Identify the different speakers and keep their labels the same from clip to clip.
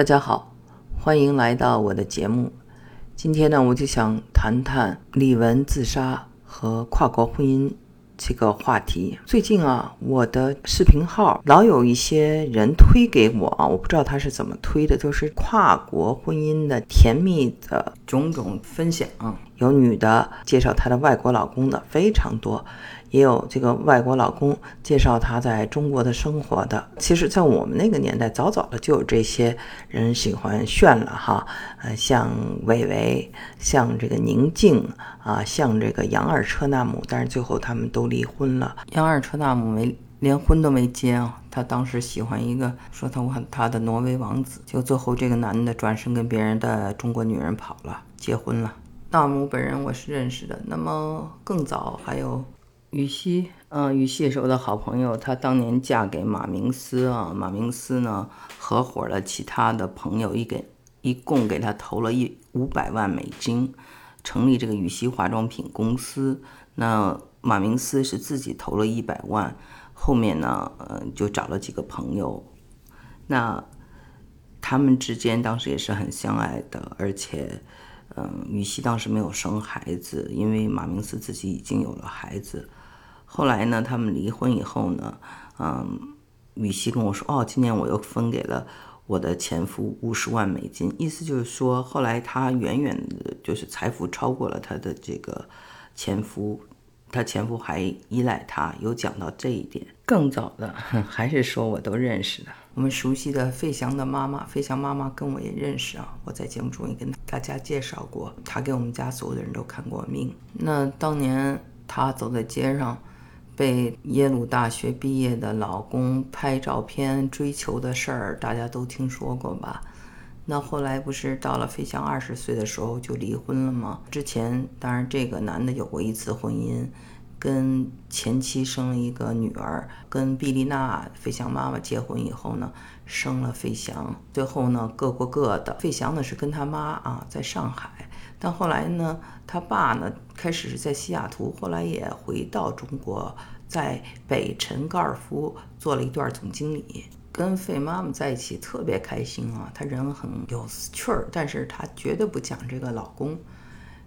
Speaker 1: 大家好，欢迎来到我的节目。今天呢，我就想谈谈李玟自杀和跨国婚姻这个话题。最近啊，我的视频号老有一些人推给我啊，我不知道他是怎么推的，就是跨国婚姻的甜蜜的种种分享。有女的介绍她的外国老公的非常多。也有这个外国老公介绍她在中国的生活的。其实，在我们那个年代，早早的就有这些人喜欢炫了哈。呃，像韦唯，像这个宁静啊，像这个杨二车纳姆，但是最后他们都离婚了。杨二车纳姆没连婚都没结啊，他当时喜欢一个说他他的挪威王子，就最后这个男的转身跟别人的中国女人跑了，结婚了。纳姆本人我是认识的，那么更早还有。羽西，嗯，羽西是我的好朋友。她当年嫁给马明斯啊，马明斯呢合伙了其他的朋友，一给一共给她投了一五百万美金，成立这个羽西化妆品公司。那马明斯是自己投了一百万，后面呢，呃，就找了几个朋友。那他们之间当时也是很相爱的，而且，嗯，羽西当时没有生孩子，因为马明斯自己已经有了孩子。后来呢，他们离婚以后呢，嗯，羽西跟我说，哦，今年我又分给了我的前夫五十万美金，意思就是说，后来他远远的，就是财富超过了他的这个前夫，他前夫还依赖他，有讲到这一点。更早的，还是说我都认识的，我们熟悉的费翔的妈妈，费翔妈妈跟我也认识啊，我在节目中也跟大家介绍过，她给我们家所有的人都看过命。那当年她走在街上。被耶鲁大学毕业的老公拍照片追求的事儿，大家都听说过吧？那后来不是到了费翔二十岁的时候就离婚了吗？之前当然这个男的有过一次婚姻，跟前妻生了一个女儿，跟毕丽娜费翔妈妈结婚以后呢，生了费翔。最后呢各过各的，费翔呢是跟他妈啊在上海。但后来呢，他爸呢开始是在西雅图，后来也回到中国，在北辰高尔夫做了一段总经理，跟费妈妈在一起特别开心啊。他人很有趣儿，但是他绝对不讲这个老公。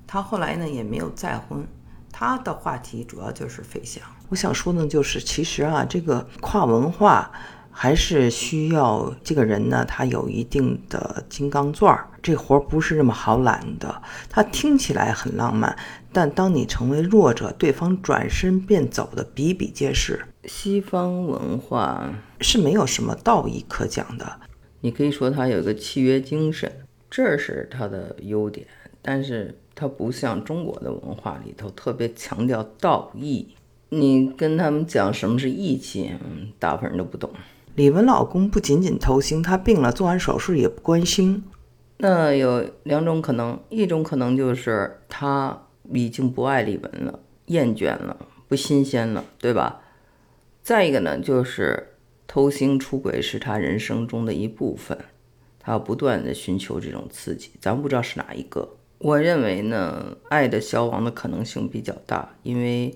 Speaker 1: 他后来呢也没有再婚，他的话题主要就是费翔。我想说呢，就是其实啊，这个跨文化。还是需要这个人呢，他有一定的金刚钻儿，这活不是那么好揽的。他听起来很浪漫，但当你成为弱者，对方转身便走的比比皆是。西方文化是没有什么道义可讲的，你可以说他有一个契约精神，这是他的优点，但是他不像中国的文化里头特别强调道义。你跟他们讲什么是义气，嗯，大部分人都不懂。李玟老公不仅仅偷腥，他病了，做完手术也不关心。那有两种可能，一种可能就是他已经不爱李玟了，厌倦了，不新鲜了，对吧？再一个呢，就是偷腥出轨是他人生中的一部分，他要不断的寻求这种刺激，咱不知道是哪一个。我认为呢，爱的消亡的可能性比较大，因为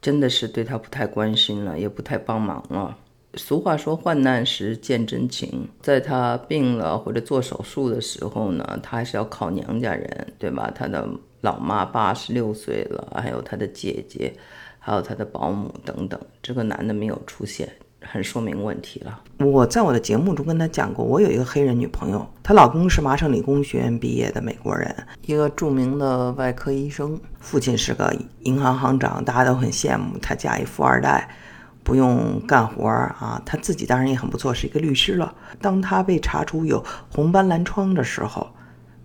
Speaker 1: 真的是对他不太关心了，也不太帮忙了。俗话说“患难时见真情”，在他病了或者做手术的时候呢，他还是要靠娘家人，对吧？他的老妈八十六岁了，还有他的姐姐，还有他的保姆等等。这个男的没有出现，很说明问题了。我在我的节目中跟他讲过，我有一个黑人女朋友，她老公是麻省理工学院毕业的美国人，一个著名的外科医生，父亲是个银行行长，大家都很羡慕他嫁一富二代。不用干活儿啊，她自己当然也很不错，是一个律师了。当她被查出有红斑狼疮的时候，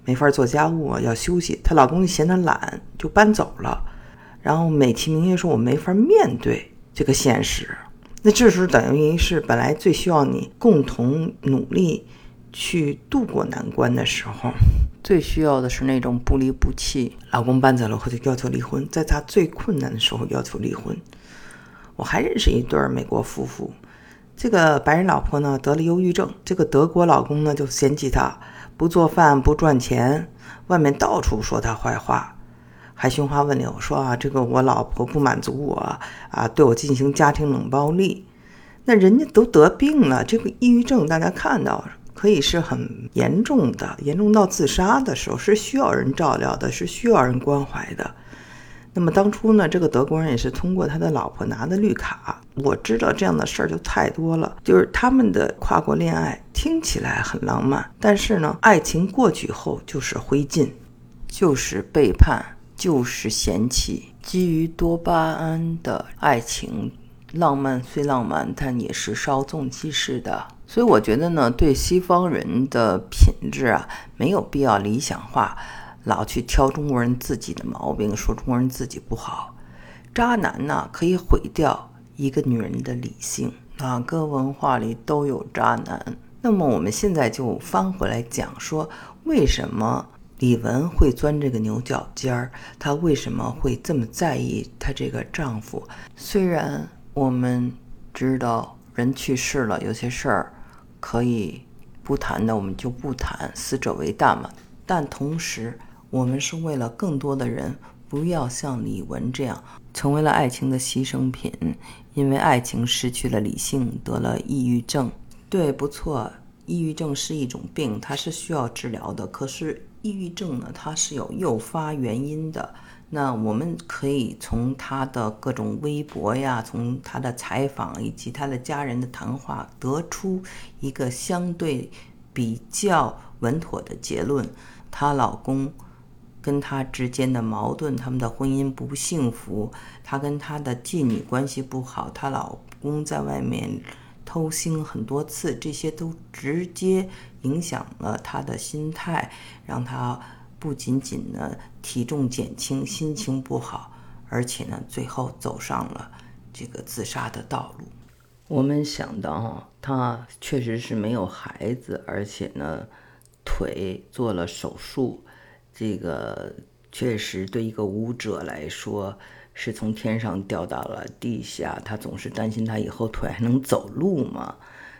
Speaker 1: 没法做家务，要休息。她老公就嫌她懒，就搬走了。然后美其名曰说：“我没法面对这个现实。”那这时候等于是本来最需要你共同努力去度过难关的时候，最需要的是那种不离不弃。老公搬走了后就要求离婚，在她最困难的时候要求离婚。我还认识一对美国夫妇，这个白人老婆呢得了忧郁症，这个德国老公呢就嫌弃她不做饭不赚钱，外面到处说她坏话，还寻花问柳说啊这个我老婆不满足我啊，对我进行家庭冷暴力。那人家都得病了，这个抑郁症大家看到可以是很严重的，严重到自杀的时候，是需要人照料的，是需要人关怀的。那么当初呢，这个德国人也是通过他的老婆拿的绿卡。我知道这样的事儿就太多了，就是他们的跨国恋爱听起来很浪漫，但是呢，爱情过去后就是灰烬，就是背叛，就是嫌弃。基于多巴胺的爱情，浪漫虽浪漫，但也是稍纵即逝的。所以我觉得呢，对西方人的品质啊，没有必要理想化。老去挑中国人自己的毛病，说中国人自己不好。渣男呢，可以毁掉一个女人的理性。哪个文化里都有渣男。那么我们现在就翻回来讲说，为什么李文会钻这个牛角尖儿？她为什么会这么在意她这个丈夫？虽然我们知道人去世了，有些事儿可以不谈的，我们就不谈，死者为大嘛。但同时，我们是为了更多的人不要像李文这样成为了爱情的牺牲品，因为爱情失去了理性，得了抑郁症。对，不错，抑郁症是一种病，它是需要治疗的。可是抑郁症呢，它是有诱发原因的。那我们可以从他的各种微博呀，从他的采访以及他的家人的谈话，得出一个相对比较稳妥的结论：她老公。跟他之间的矛盾，他们的婚姻不幸福，她跟她的妓女关系不好，她老公在外面偷腥很多次，这些都直接影响了她的心态，让她不仅仅呢体重减轻，心情不好，而且呢最后走上了这个自杀的道路。我们想到，她确实是没有孩子，而且呢腿做了手术。这个确实对一个舞者来说，是从天上掉到了地下。他总是担心他以后腿还能走路吗？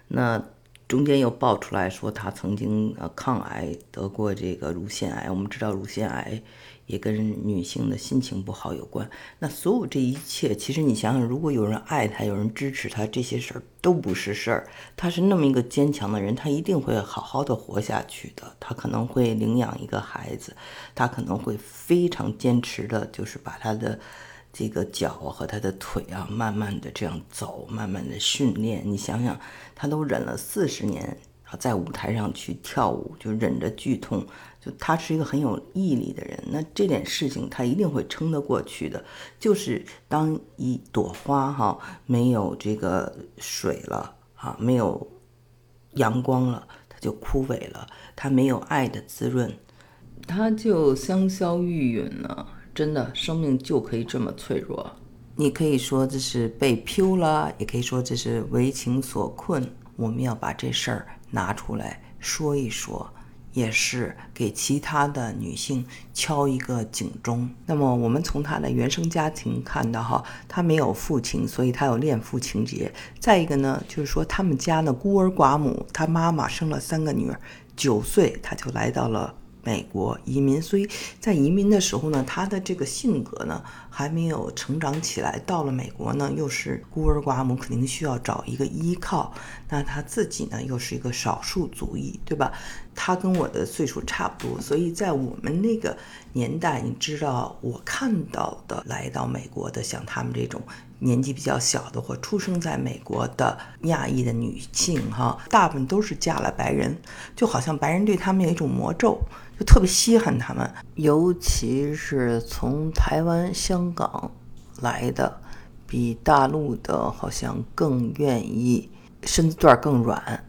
Speaker 1: 那中间又爆出来说他曾经呃抗癌得过这个乳腺癌。我们知道乳腺癌。也跟女性的心情不好有关。那所有这一切，其实你想想，如果有人爱她，有人支持她，这些事儿都不是事儿。她是那么一个坚强的人，她一定会好好的活下去的。她可能会领养一个孩子，她可能会非常坚持的，就是把她的这个脚和他的腿啊，慢慢的这样走，慢慢的训练。你想想，他都忍了四十年。在舞台上去跳舞，就忍着剧痛，就他是一个很有毅力的人。那这点事情他一定会撑得过去的。就是当一朵花哈没有这个水了啊，没有阳光了，它就枯萎了。它没有爱的滋润，它就香消玉殒了。真的，生命就可以这么脆弱。你可以说这是被 PU 了，也可以说这是为情所困。我们要把这事儿。拿出来说一说，也是给其他的女性敲一个警钟。那么，我们从她的原生家庭看到，哈，她没有父亲，所以她有恋父情节。再一个呢，就是说他们家呢孤儿寡母，她妈妈生了三个女儿，九岁她就来到了。美国移民，所以在移民的时候呢，他的这个性格呢还没有成长起来。到了美国呢，又是孤儿寡母，肯定需要找一个依靠。那他自己呢，又是一个少数族裔，对吧？他跟我的岁数差不多，所以在我们那个年代，你知道，我看到的来到美国的，像他们这种年纪比较小的或出生在美国的亚裔的女性，哈，大部分都是嫁了白人，就好像白人对他们有一种魔咒。就特别稀罕他们，尤其是从台湾、香港来的，比大陆的好像更愿意，身子段更软。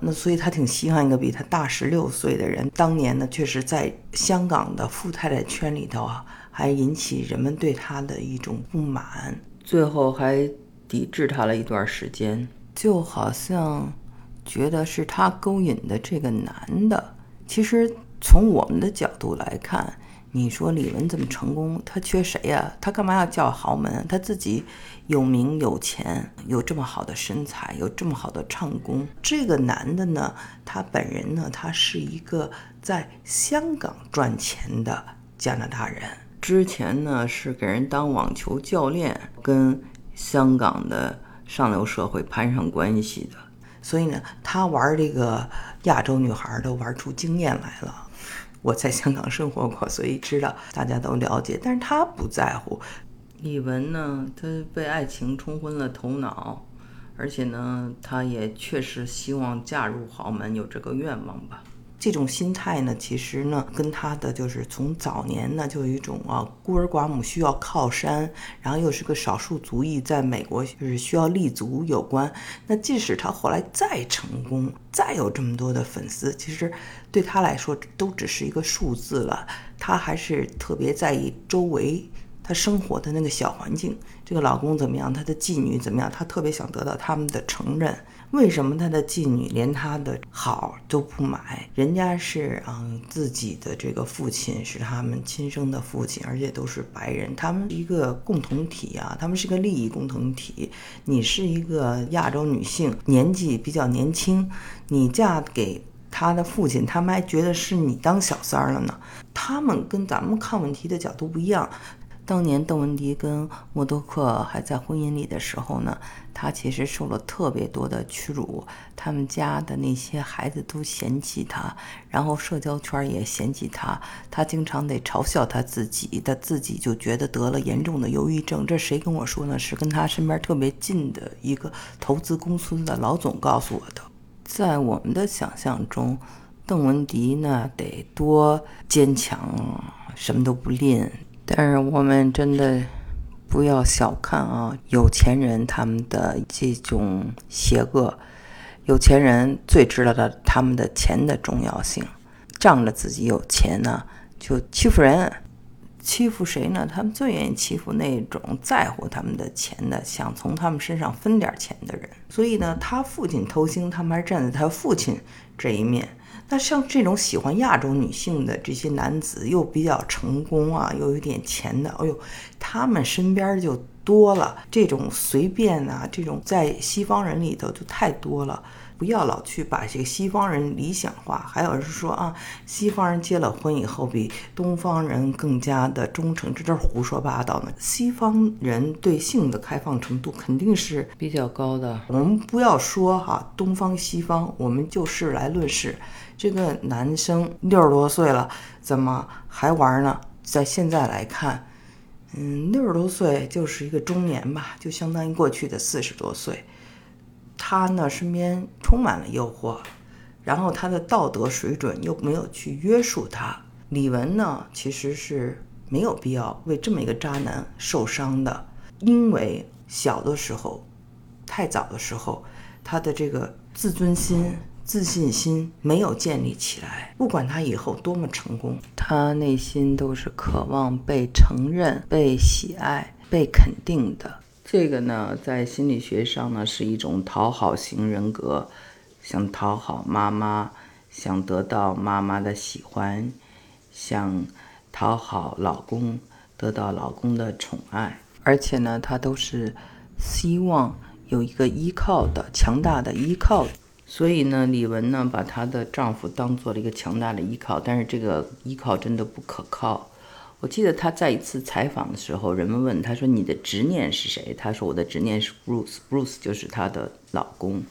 Speaker 1: 那所以他挺稀罕一个比他大十六岁的人。当年呢，确实在香港的富太太圈里头啊，还引起人们对他的一种不满，最后还抵制他了一段时间，就好像觉得是他勾引的这个男的，其实。从我们的角度来看，你说李玟这么成功，他缺谁呀？他干嘛要叫豪门？他自己有名有钱，有这么好的身材，有这么好的唱功。这个男的呢，他本人呢，他是一个在香港赚钱的加拿大人，之前呢是给人当网球教练，跟香港的上流社会攀上关系的。所以呢，他玩这个亚洲女孩都玩出经验来了。我在香港生活过，所以知道大家都了解，但是他不在乎。李玟呢，她被爱情冲昏了头脑，而且呢，她也确实希望嫁入豪门，有这个愿望吧。这种心态呢，其实呢，跟他的就是从早年呢就有一种啊孤儿寡母需要靠山，然后又是个少数族裔，在美国就是需要立足有关。那即使他后来再成功，再有这么多的粉丝，其实对他来说都只是一个数字了。他还是特别在意周围。她生活的那个小环境，这个老公怎么样？她的妓女怎么样？她特别想得到他们的承认。为什么她的妓女连她的好都不买？人家是嗯，自己的这个父亲是他们亲生的父亲，而且都是白人，他们一个共同体啊，他们是个利益共同体。你是一个亚洲女性，年纪比较年轻，你嫁给他的父亲，他们还觉得是你当小三儿了呢。他们跟咱们看问题的角度不一样。当年邓文迪跟默多克还在婚姻里的时候呢，他其实受了特别多的屈辱，他们家的那些孩子都嫌弃他，然后社交圈也嫌弃他，他经常得嘲笑他自己，他自己就觉得得了严重的忧郁症。这谁跟我说呢？是跟他身边特别近的一个投资公司的老总告诉我的。在我们的想象中，邓文迪呢得多坚强，什么都不吝。但是我们真的不要小看啊，有钱人他们的这种邪恶。有钱人最知道的他们的钱的重要性，仗着自己有钱呢，就欺负人，欺负谁呢？他们最愿意欺负那种在乎他们的钱的，想从他们身上分点钱的人。所以呢，他父亲偷腥，他们还站在他父亲这一面。那像这种喜欢亚洲女性的这些男子，又比较成功啊，又有点钱的，哎呦，他们身边就多了这种随便啊，这种在西方人里头就太多了。不要老去把这个西方人理想化，还有是说啊，西方人结了婚以后比东方人更加的忠诚，这都是胡说八道呢。西方人对性的开放程度肯定是比较高的。我们不要说哈东方西方，我们就事来论事。这个男生六十多岁了，怎么还玩呢？在现在来看，嗯，六十多岁就是一个中年吧，就相当于过去的四十多岁。他呢，身边充满了诱惑，然后他的道德水准又没有去约束他。李玟呢，其实是没有必要为这么一个渣男受伤的，因为小的时候，太早的时候，他的这个自尊心。自信心没有建立起来，不管他以后多么成功，他内心都是渴望被承认、被喜爱、被肯定的。这个呢，在心理学上呢，是一种讨好型人格，想讨好妈妈，想得到妈妈的喜欢，想讨好老公，得到老公的宠爱，而且呢，他都是希望有一个依靠的、强大的依靠。所以呢，李玟呢把她的丈夫当做了一个强大的依靠，但是这个依靠真的不可靠。我记得她在一次采访的时候，人们问她说：“你的执念是谁？”她说：“我的执念是 Bruce，Bruce 就是她的老公。”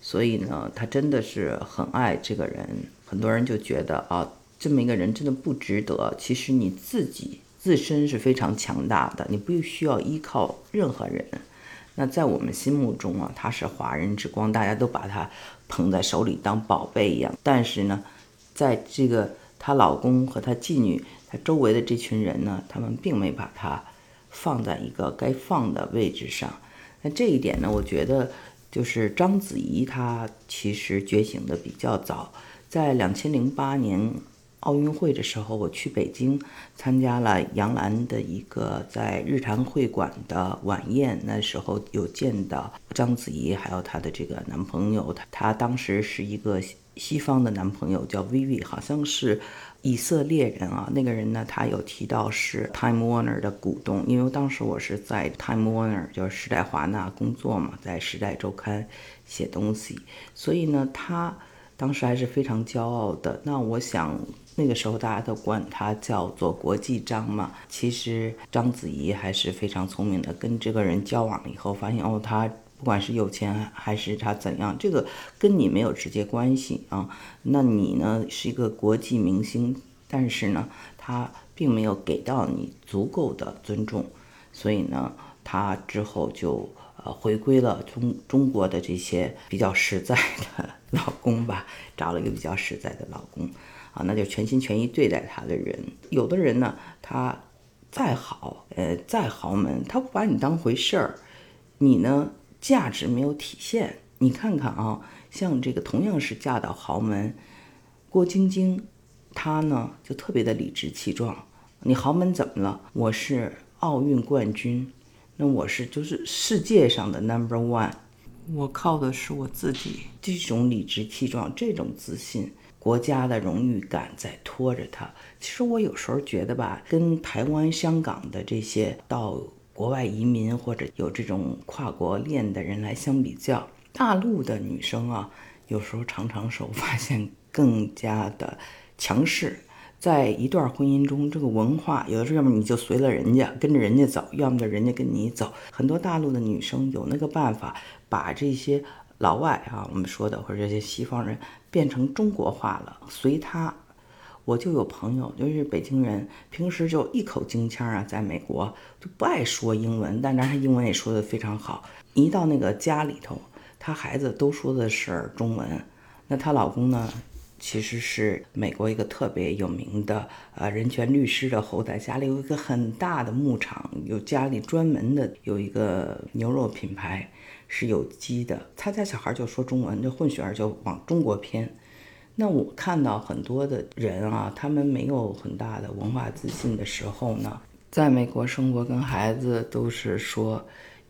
Speaker 1: 所以呢，她真的是很爱这个人。很多人就觉得啊，这么一个人真的不值得。其实你自己自身是非常强大的，你不需要依靠任何人。那在我们心目中啊，她是华人之光，大家都把她捧在手里当宝贝一样。但是呢，在这个她老公和她妓女，周围的这群人呢，他们并没把他放在一个该放的位置上。那这一点呢，我觉得就是章子怡她其实觉醒的比较早，在两千零八年。奥运会的时候，我去北京参加了杨澜的一个在日坛会馆的晚宴。那时候有见到章子怡，还有她的这个男朋友。他他当时是一个西方的男朋友，叫 Vivi，好像是以色列人啊。那个人呢，他有提到是 Time Warner 的股东，因为当时我是在 Time Warner，就是时代华纳工作嘛，在时代周刊写东西，所以呢，他当时还是非常骄傲的。那我想。那个时候大家都管他叫做国际章嘛，其实章子怡还是非常聪明的。跟这个人交往了以后，发现哦，他不管是有钱还是他怎样，这个跟你没有直接关系啊。那你呢是一个国际明星，但是呢，他并没有给到你足够的尊重，所以呢，他之后就呃回归了中中国的这些比较实在的 老公吧，找了一个比较实在的老公啊，那就全心全意对待他的人。有的人呢，他再好，呃，再豪门，他不把你当回事儿，你呢？价值没有体现，你看看啊，像这个同样是嫁到豪门，郭晶晶，她呢就特别的理直气壮。你豪门怎么了？我是奥运冠军，那我是就是世界上的 number one，我靠的是我自己。这种理直气壮，这种自信，国家的荣誉感在拖着他。其实我有时候觉得吧，跟台湾、香港的这些到。国外移民或者有这种跨国恋的人来相比较，大陆的女生啊，有时候常常是我发现更加的强势。在一段婚姻中，这个文化有的时候要么你就随了人家，跟着人家走，要么就人家跟你走。很多大陆的女生有那个办法，把这些老外啊，我们说的或者这些西方人变成中国化了，随他。我就有朋友，就是北京人，平时就一口京腔啊，在美国就不爱说英文，但是他英文也说得非常好。一到那个家里头，他孩子都说的是中文。那她老公呢，其实是美国一个特别有名的呃人权律师的后代，家里有一个很大的牧场，有家里专门的有一个牛肉品牌是有机的。他家小孩就说中文，这混血儿就往中国偏。那我看到很多的人啊，他们没有很大的文化自信的时候呢，在美国生活跟孩子都是说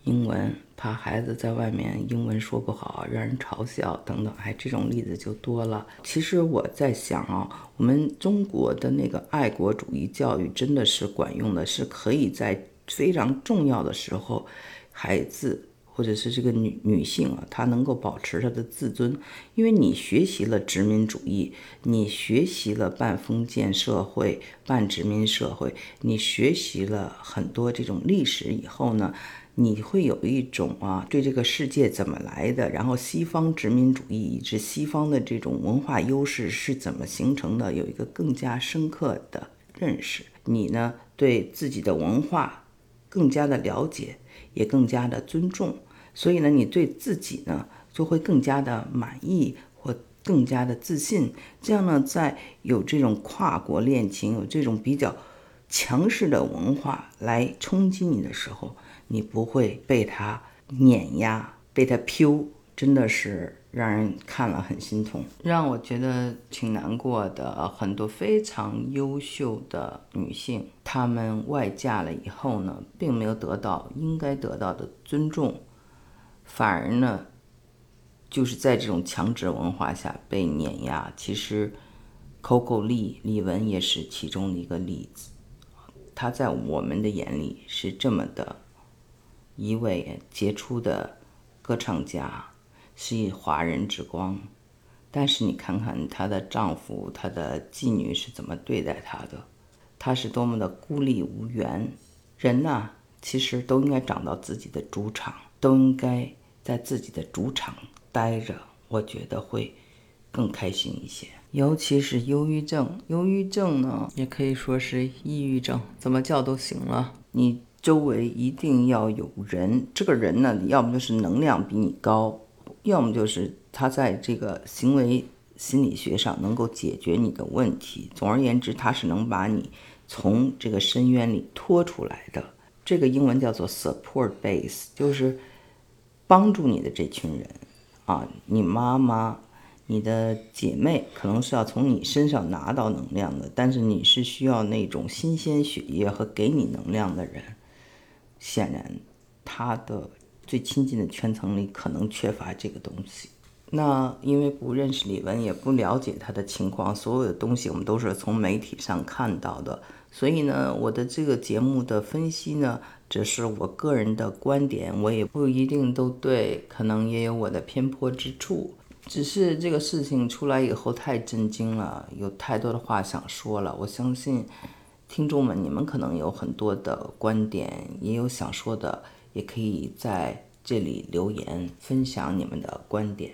Speaker 1: 英文，怕孩子在外面英文说不好，让人嘲笑等等，哎，这种例子就多了。其实我在想啊，我们中国的那个爱国主义教育真的是管用的，是可以在非常重要的时候，孩子。或者是这个女女性啊，她能够保持她的自尊，因为你学习了殖民主义，你学习了半封建社会、半殖民社会，你学习了很多这种历史以后呢，你会有一种啊，对这个世界怎么来的，然后西方殖民主义以及西方的这种文化优势是怎么形成的，有一个更加深刻的认识。你呢，对自己的文化更加的了解。也更加的尊重，所以呢，你对自己呢就会更加的满意或更加的自信。这样呢，在有这种跨国恋情、有这种比较强势的文化来冲击你的时候，你不会被他碾压、被他 PU，真的是让人看了很心痛，让我觉得挺难过的。很多非常优秀的女性。她们外嫁了以后呢，并没有得到应该得到的尊重，反而呢，就是在这种强制文化下被碾压。其实，Coco 李李玟也是其中的一个例子。她在我们的眼里是这么的一位杰出的歌唱家，是华人之光。但是你看看她的丈夫、她的妓女是怎么对待她的。她是多么的孤立无援，人呢，其实都应该找到自己的主场，都应该在自己的主场待着，我觉得会更开心一些。尤其是忧郁症，忧郁症呢，也可以说是抑郁症，怎么叫都行了。你周围一定要有人，这个人呢，要么就是能量比你高，要么就是他在这个行为心理学上能够解决你的问题。总而言之，他是能把你。从这个深渊里拖出来的，这个英文叫做 support base，就是帮助你的这群人啊，你妈妈、你的姐妹可能是要从你身上拿到能量的，但是你是需要那种新鲜血液和给你能量的人。显然，他的最亲近的圈层里可能缺乏这个东西。那因为不认识李玟，也不了解他的情况，所有的东西我们都是从媒体上看到的，所以呢，我的这个节目的分析呢，只是我个人的观点，我也不一定都对，可能也有我的偏颇之处。只是这个事情出来以后太震惊了，有太多的话想说了。我相信听众们，你们可能有很多的观点，也有想说的，也可以在这里留言，分享你们的观点。